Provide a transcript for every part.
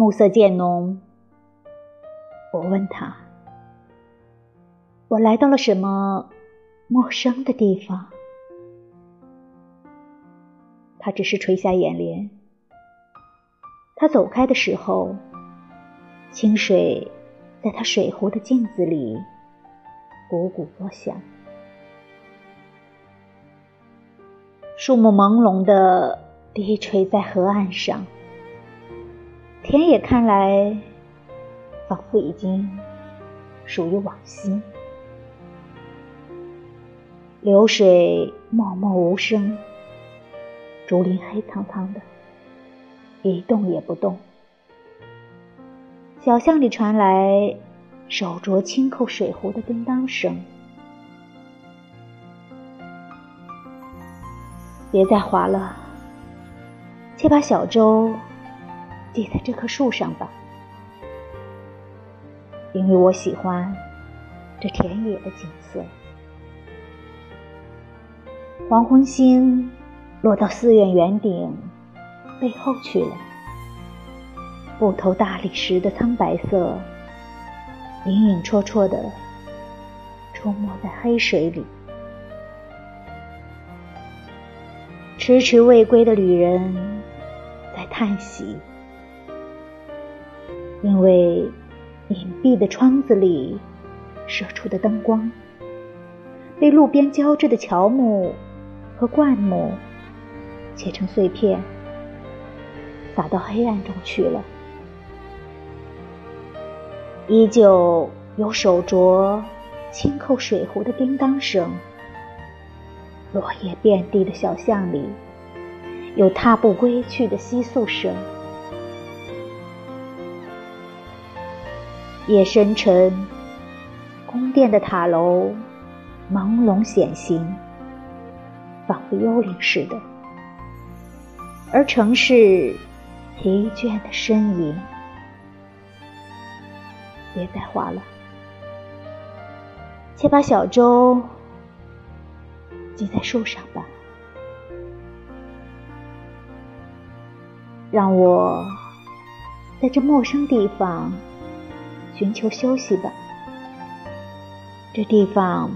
暮色渐浓，我问他：“我来到了什么陌生的地方？”他只是垂下眼帘。他走开的时候，清水在他水壶的镜子里汩汩作响。树木朦胧的低垂在河岸上，田野看来仿佛已经属于往昔。流水默默无声，竹林黑苍苍的，一动也不动。小巷里传来手镯轻扣水壶的叮当声。别再划了，且把小舟系在这棵树上吧，因为我喜欢这田野的景色。黄昏星落到寺院圆顶背后去了，布头大理石的苍白色，隐隐绰绰的出没在黑水里。迟迟未归的旅人在叹息，因为隐蔽的窗子里射出的灯光，被路边交织的乔木和灌木切成碎片，洒到黑暗中去了。依旧有手镯轻扣水壶的叮当声。落叶遍地的小巷里，有踏步归去的窸窣声。夜深沉，宫殿的塔楼朦胧显形，仿佛幽灵似的；而城市疲倦的身影，别再画了，且把小舟。系在树上吧，让我在这陌生地方寻求休息吧。这地方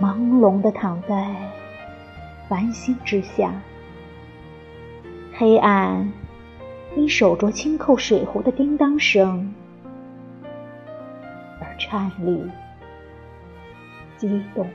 朦胧地躺在繁星之下，黑暗因手镯轻扣水壶的叮当声而颤栗、激动。